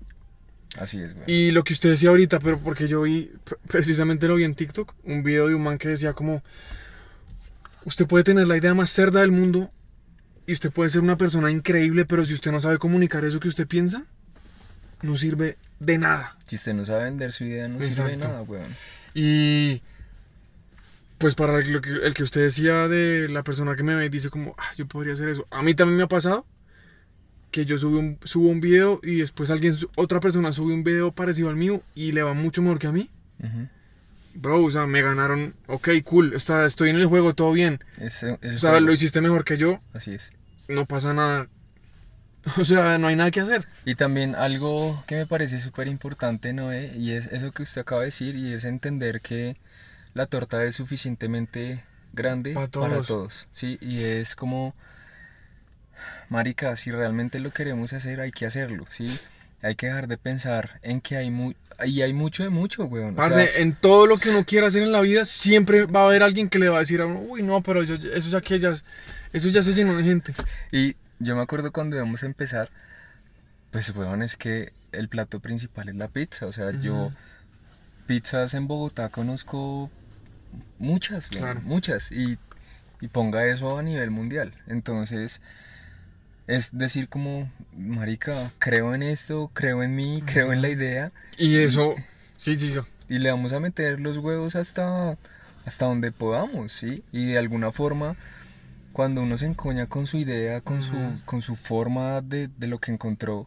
Así es, weón. Y lo que usted decía ahorita, pero porque yo vi, pre- precisamente lo vi en TikTok, un video de un man que decía como, usted puede tener la idea más cerda del mundo y usted puede ser una persona increíble, pero si usted no sabe comunicar eso que usted piensa, no sirve de nada. Si usted no sabe vender su idea, no sirve de nada, weón. Y pues para lo que, el que usted decía de la persona que me ve y dice como, ah, yo podría hacer eso. A mí también me ha pasado que yo subo un, subo un video y después alguien, otra persona sube un video parecido al mío y le va mucho mejor que a mí. Ujú. Bro, o sea, me ganaron, ok, cool, está, estoy en el juego, todo bien. Es, el O sea, juego. lo hiciste mejor que yo, Así es. no pasa nada. (laughs) O sea, no hay nada que hacer. Y también algo que me parece súper importante, Noé, y es eso que usted acaba de decir, y es entender que la torta es suficientemente grande Pa' para todos. todos, ¿sí? Y es como, marica, si realmente lo queremos hacer, hay que hacerlo, ¿sí? Hay que dejar de pensar en que hay mu y hay mucho de mucho, weón. o Parce, sea, en todo lo que uno quiera hacer en la vida, siempre va a haber alguien que le va a decir a uno, uy, no, pero eso, eso ya que ya, eso ya se llenó de gente. y yo me acuerdo cuando íbamos a empezar, pues, weón, es que el plato principal es la pizza, o sea, yo... Pizzas en Bogotá conozco muchas, Claro. muchas, y, y ponga eso a nivel mundial. Entonces, es decir como, marica, creo en esto, creo en mí, creo en la idea, Y eso, sí, sí, yo. y le vamos a meter los huevos hasta, hasta donde podamos, ¿sí? Y de alguna forma, cuando uno se encoña con su idea, con, su, con su forma de, de lo que encontró,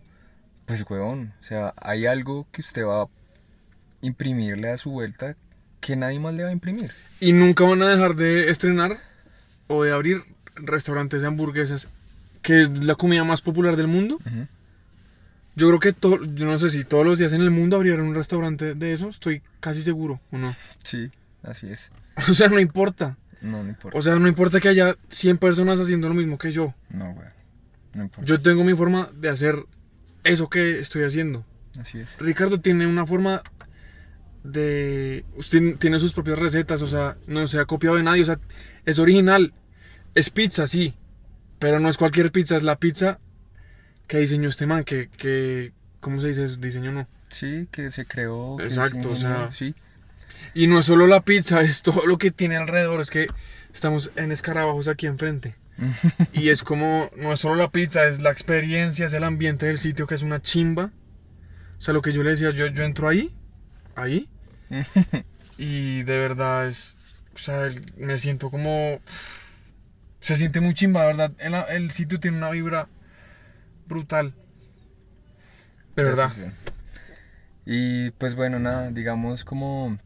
pues, huevón, o sea, hay algo que usted va a imprimirle a su vuelta que nadie más le va a imprimir. Y nunca van a dejar de estrenar o de abrir restaurantes de hamburguesas, que es la comida más popular del mundo. Ujú. Yo creo que, to- yo no sé si todos los días en el mundo abrieran un restaurante de eso, estoy casi seguro, ¿o no? Sí, así es. (laughs) O sea, no importa. No, no importa. O sea, no importa que haya 100 personas haciendo lo mismo que yo. no, güey. No importa. Yo tengo mi forma de hacer eso que estoy haciendo. Así es. Ricardo tiene una forma de... Usted tiene sus propias recetas, o sea, no se ha copiado de nadie, o sea, es original. Es pizza, sí, pero no es cualquier pizza, es la pizza que diseñó este man, que, que ¿cómo se dice eso? Diseño no. Sí, que se creó. que se Exacto, o sea, Sí, Y no es solo la pizza, (laughs) es todo lo que tiene alrededor, es que estamos en escarabajos aquí enfrente. (laughs) Y es como, no es solo la pizza, es la experiencia, es el ambiente del sitio que es una chimba. O sea, lo que yo le decía, yo, yo entro ahí, ahí, y de verdad es, o sea, me siento como, se siente muy chimba, de verdad. El, el sitio tiene una vibra brutal. De verdad. Y pues bueno, nada, digamos como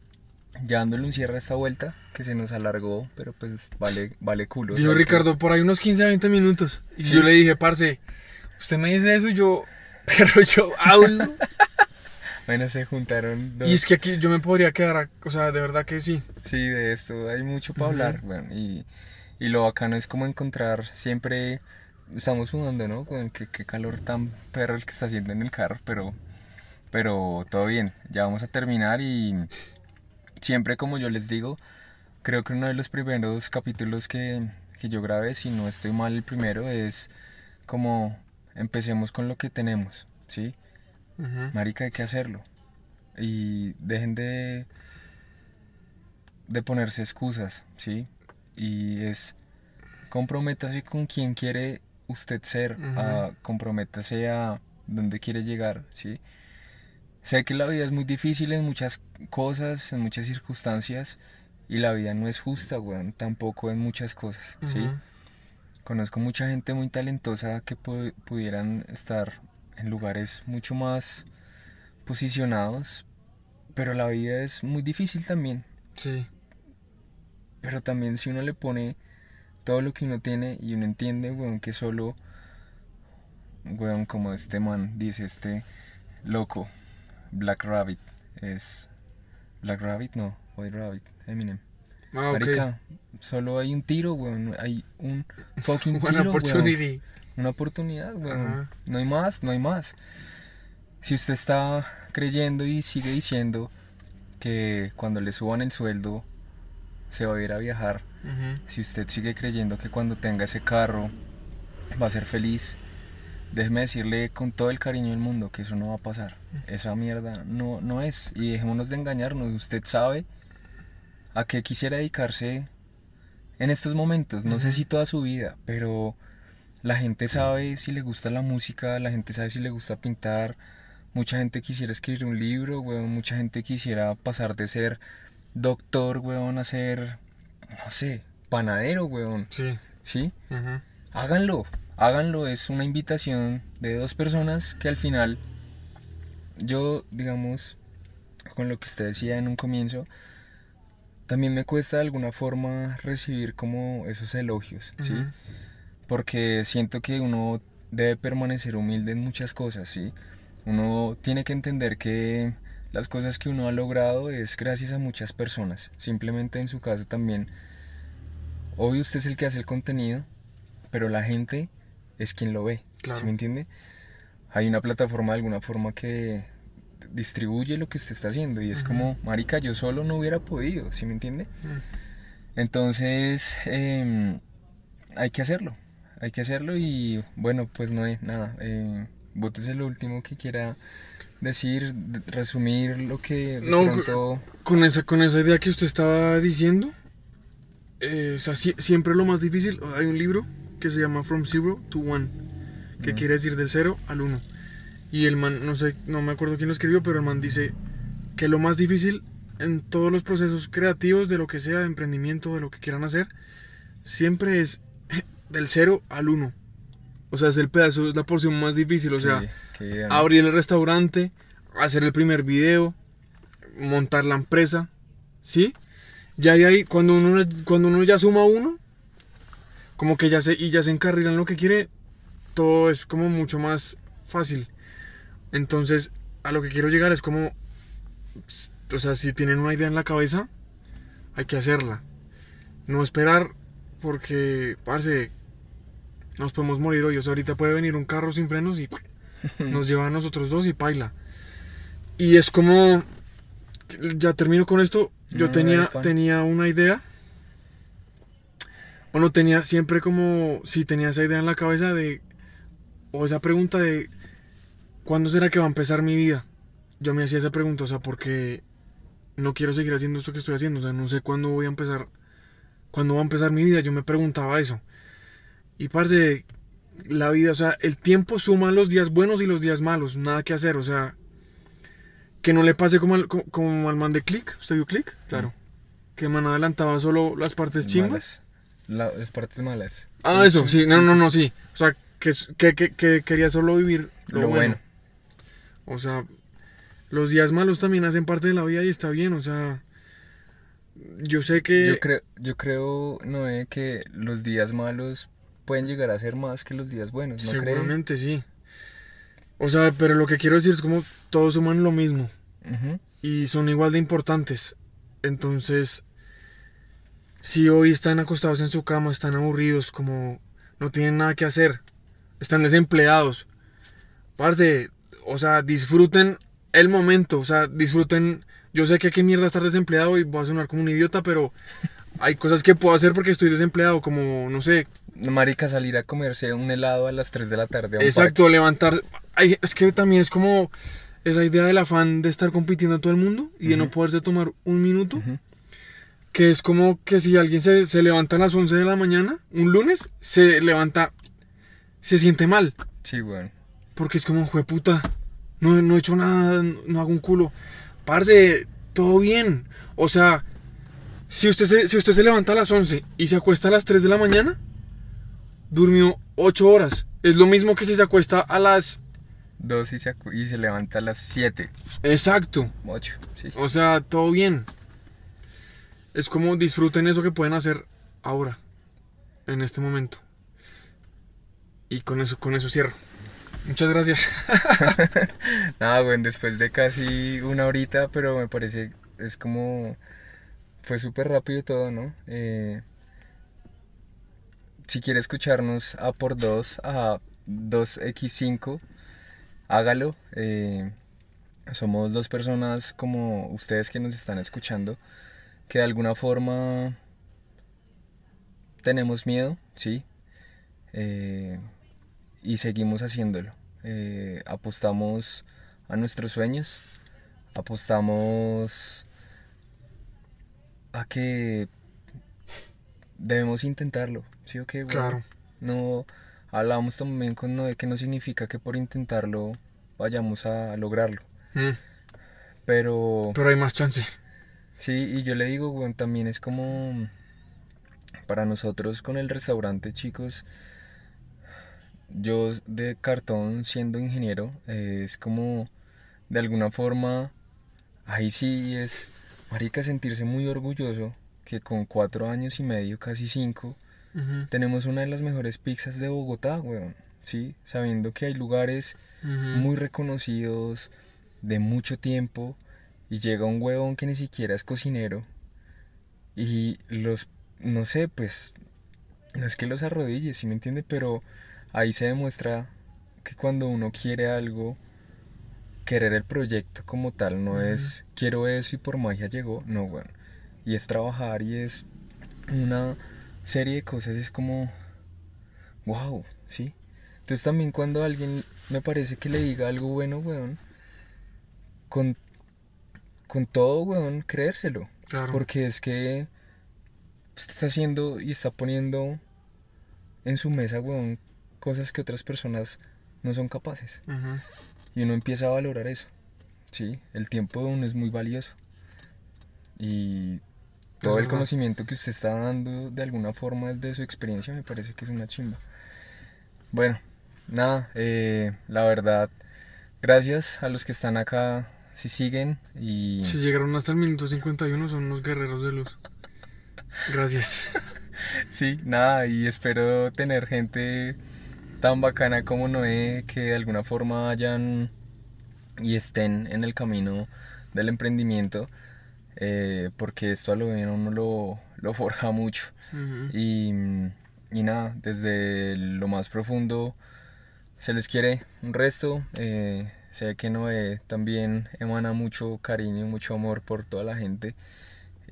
ya dándole un cierre a esta vuelta, que se nos alargó, pero pues vale, vale culo. Dijo. Ricardo, por ahí unos 15 a 20 minutos. Y yo le dije, parce, usted me dice eso y yo, (laughs) pero yo hablo. Bueno, se juntaron dos. y es que aquí yo me podría quedar, o sea, de verdad que sí. Sí, de esto hay mucho para hablar, bueno, y, y lo bacano es como encontrar siempre, estamos sudando, ¿no? Con qué, qué calor tan perro el que está haciendo en el carro, pero, pero todo bien, ya vamos a terminar y siempre como yo les digo, creo que uno de los primeros capítulos que, que yo grabé, si no estoy mal el primero, es como empecemos con lo que tenemos, ¿sí? Marica, hay que hacerlo. Y dejen de, de ponerse excusas, ¿sí? Y es, comprométase con quien quiere usted ser, a- Ujú. comprométase a donde quiere llegar, ¿sí? Sé que la vida es muy difícil en muchas cosas, en muchas circunstancias, y la vida no es justa, weón, tampoco en muchas cosas, ¿sí? Conozco mucha gente muy talentosa que pu- pudieran estar en lugares mucho más posicionados, pero la vida es muy difícil también. Sí. Pero también si uno le pone todo lo que uno tiene y uno entiende, weón, que solo, weón, como este man dice, este loco, Black Rabbit, es... Black Rabbit, no, White Rabbit, Eminem. Ah. Marica, solo hay un tiro, weón, hay un (laughs) fucking tiro, weón. Una oportunidad. Ajá. No hay más, no hay más. Si usted está creyendo y sigue diciendo que cuando le suban el sueldo se va a ir a viajar, si usted sigue creyendo que cuando tenga ese carro va a ser feliz, déjeme decirle con todo el cariño del mundo que eso no va a pasar. Esa mierda no, no es. Y dejémonos de engañarnos. Usted sabe a qué quisiera dedicarse en estos momentos. No sé si toda su vida, pero la gente sabe si le gusta la música, la gente sabe si le gusta pintar. Mucha gente quisiera escribir un libro, weón. Mucha gente quisiera pasar de ser doctor, weón, a ser, no sé, panadero, weón. Sí. ¿Sí? Ujú. Háganlo, háganlo. Es una invitación de dos personas que al final, yo, digamos, con lo que usted decía en un comienzo, también me cuesta de alguna forma recibir como esos elogios, ¿sí? Porque siento que uno debe permanecer humilde en muchas cosas, ¿sí? Uno tiene que entender que las cosas que uno ha logrado es gracias a muchas personas. Simplemente en su caso también, obvio usted es el que hace el contenido, pero la gente es quien lo ve, ¿sí Claro. me entiende? Hay una plataforma de alguna forma que distribuye lo que usted está haciendo y es como, marica, yo solo no hubiera podido, ¿sí me entiende? Mm. Entonces, em, hay que hacerlo, hay que hacerlo y bueno, pues no hay nada. Eh, bótese lo último que quiera decir, de- resumir lo que de No, pronto... Con esa, con esa idea que usted estaba diciendo, eh, o sea, sie- siempre lo más difícil, hay un libro que se llama From Zero to One, que Mm. quiere decir del cero al uno. Y el man, no sé, no me acuerdo quién lo escribió, pero el man dice que lo más difícil en todos los procesos creativos, de lo que sea, de emprendimiento, de lo que quieran hacer, siempre es del cero al uno. O sea, es el pedazo, es la porción más difícil, o sea... abrir el restaurante, hacer el primer video, montar la empresa, ¿sí? Ya de ahí, cuando uno, cuando uno ya suma uno, como que ya se, y ya se encarrila en lo que quiere, todo es como mucho más fácil. Entonces, a lo que quiero llegar es como, o sea, si tienen una idea en la cabeza, hay que hacerla. No esperar, porque, parce, nos podemos morir hoy. O sea, ahorita puede venir un carro sin frenos y (laughs) nos lleva a nosotros dos y paila. Y es como, ya termino con esto, yo No, tenía, tenía una idea, o no tenía siempre como, si tenía esa idea en la cabeza de, o esa pregunta de, ¿cuándo será que va a empezar mi vida? Yo me hacía esa pregunta, o sea, porque no quiero seguir haciendo esto que estoy haciendo, o sea, no sé cuándo voy a empezar, cuándo va a empezar mi vida, yo me preguntaba eso. Y parce, la vida, o sea, el tiempo suma los días buenos y los días malos, nada que hacer, o sea, que no le pase como al, co- como al man de Click, ¿usted vio Click? Claro. Que el man adelantaba solo las partes. La- las partes malas. Ah, eso, sí, no, no, no, sí. O sea, que, que, que, que quería solo vivir lo, Lo bueno. bueno. O sea, los días malos también hacen parte de la vida y está bien, o sea, yo sé que... Yo creo, yo creo, Noé, que los días malos pueden llegar a ser más que los días buenos, ¿no cree? seguramente sí. O sea, pero lo que quiero decir es como todos suman lo mismo. Y son igual de importantes. Entonces, si hoy están acostados en su cama, están aburridos, como no tienen nada que hacer, están desempleados, parce, o sea, disfruten el momento, o sea, disfruten. Yo sé que qué mierda estar desempleado y voy a sonar como un idiota, pero hay cosas que puedo hacer porque estoy desempleado, como, no sé, Marica, salir a comerse un helado a las 3 de la tarde. a un Exacto, levantar. Ay, es que también es como esa idea del afán de estar compitiendo a todo el mundo y de no poderse tomar un minuto. Que es como que si alguien se, se levanta a las 11 de la mañana, un lunes, se levanta, se siente mal. Sí, weón. Porque es como, puta, no, no he hecho nada, no hago un culo. Parce, todo bien. O sea, si usted, se, si usted se levanta a las 11 y se acuesta a las 3 de la mañana, durmió 8 horas. Es lo mismo que si se acuesta a las... Dos y se, y se levanta a las 7. Exacto. 8, sí. O sea, todo bien. Es como disfruten eso que pueden hacer ahora, en este momento. Y con eso, con eso cierro. Muchas gracias. (laughs) (laughs) Nada, weón, después de casi una horita, pero me parece, es como, fue súper rápido todo, ¿no? Eh, si quiere escucharnos a por 2, a 2x5, hágalo. eh, somos dos personas como ustedes que nos están escuchando, que de alguna forma tenemos miedo, ¿sí? Eh, y seguimos haciéndolo. Apostamos a nuestros sueños, apostamos a que debemos intentarlo, ¿sí o qué? Claro. No hablamos también con Noé que no significa que por intentarlo vayamos a lograrlo. Mm, Pero Pero hay más chance. sí, y yo le digo, weón, también es como para nosotros con el restaurante, chicos. Yo de cartón siendo ingeniero, eh, es como de alguna forma, ahí sí es, marica, sentirse muy orgulloso que con cuatro años y medio, casi cinco, tenemos una de las mejores pizzas de Bogotá, weón. Sí, sabiendo que hay lugares muy reconocidos de mucho tiempo y llega un huevón que ni siquiera es cocinero y los, no sé, pues, no es que los arrodille, ¿sí me entiende? Pero ahí se demuestra que cuando uno quiere algo, querer el proyecto como tal no es quiero eso y por magia llegó, no, weón. Y es trabajar y es una serie de cosas, es como, wow, ¿sí? Entonces también cuando alguien me parece que le diga algo bueno, weón, con, con todo, weón, creérselo. Claro. Porque es que usted está haciendo y está poniendo en su mesa, weón, cosas que otras personas no son capaces. Y uno empieza a valorar eso. Sí, el tiempo de uno es muy valioso. Y todo el conocimiento que usted está dando de alguna forma desde su experiencia me parece que es una chimba. Bueno, nada, eh, la verdad, gracias a los que están acá, si siguen y... Si llegaron hasta el minuto 51 son unos guerreros de luz. Gracias. (laughs) Sí, nada, y espero tener gente tan bacana como Noé que de alguna forma vayan y estén en el camino del emprendimiento, eh, porque esto a lo bien uno lo, lo forja mucho. Y, y nada, desde lo más profundo se les quiere un resto. eh, sé que Noé también emana mucho cariño y mucho amor por toda la gente.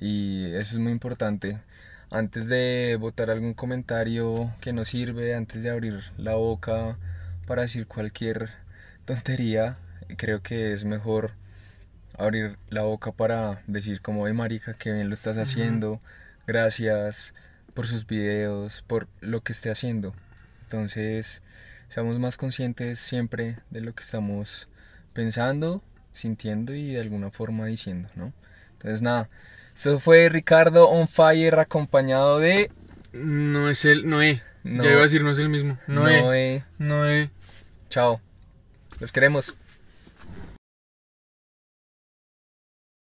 Y eso es muy importante. Antes de botar algún comentario que no sirve, antes de abrir la boca para decir cualquier tontería, creo que es mejor abrir la boca para decir como, de marica, que bien lo estás haciendo, gracias por sus videos, por lo que esté haciendo. Entonces, seamos más conscientes siempre de lo que estamos pensando, sintiendo y de alguna forma diciendo, ¿no? Entonces, nada, esto fue Ricardo on fire acompañado de No es el. Noé. No- Ya iba a decir, no es el mismo. Noé. Noé. Noé. Chao. Los queremos.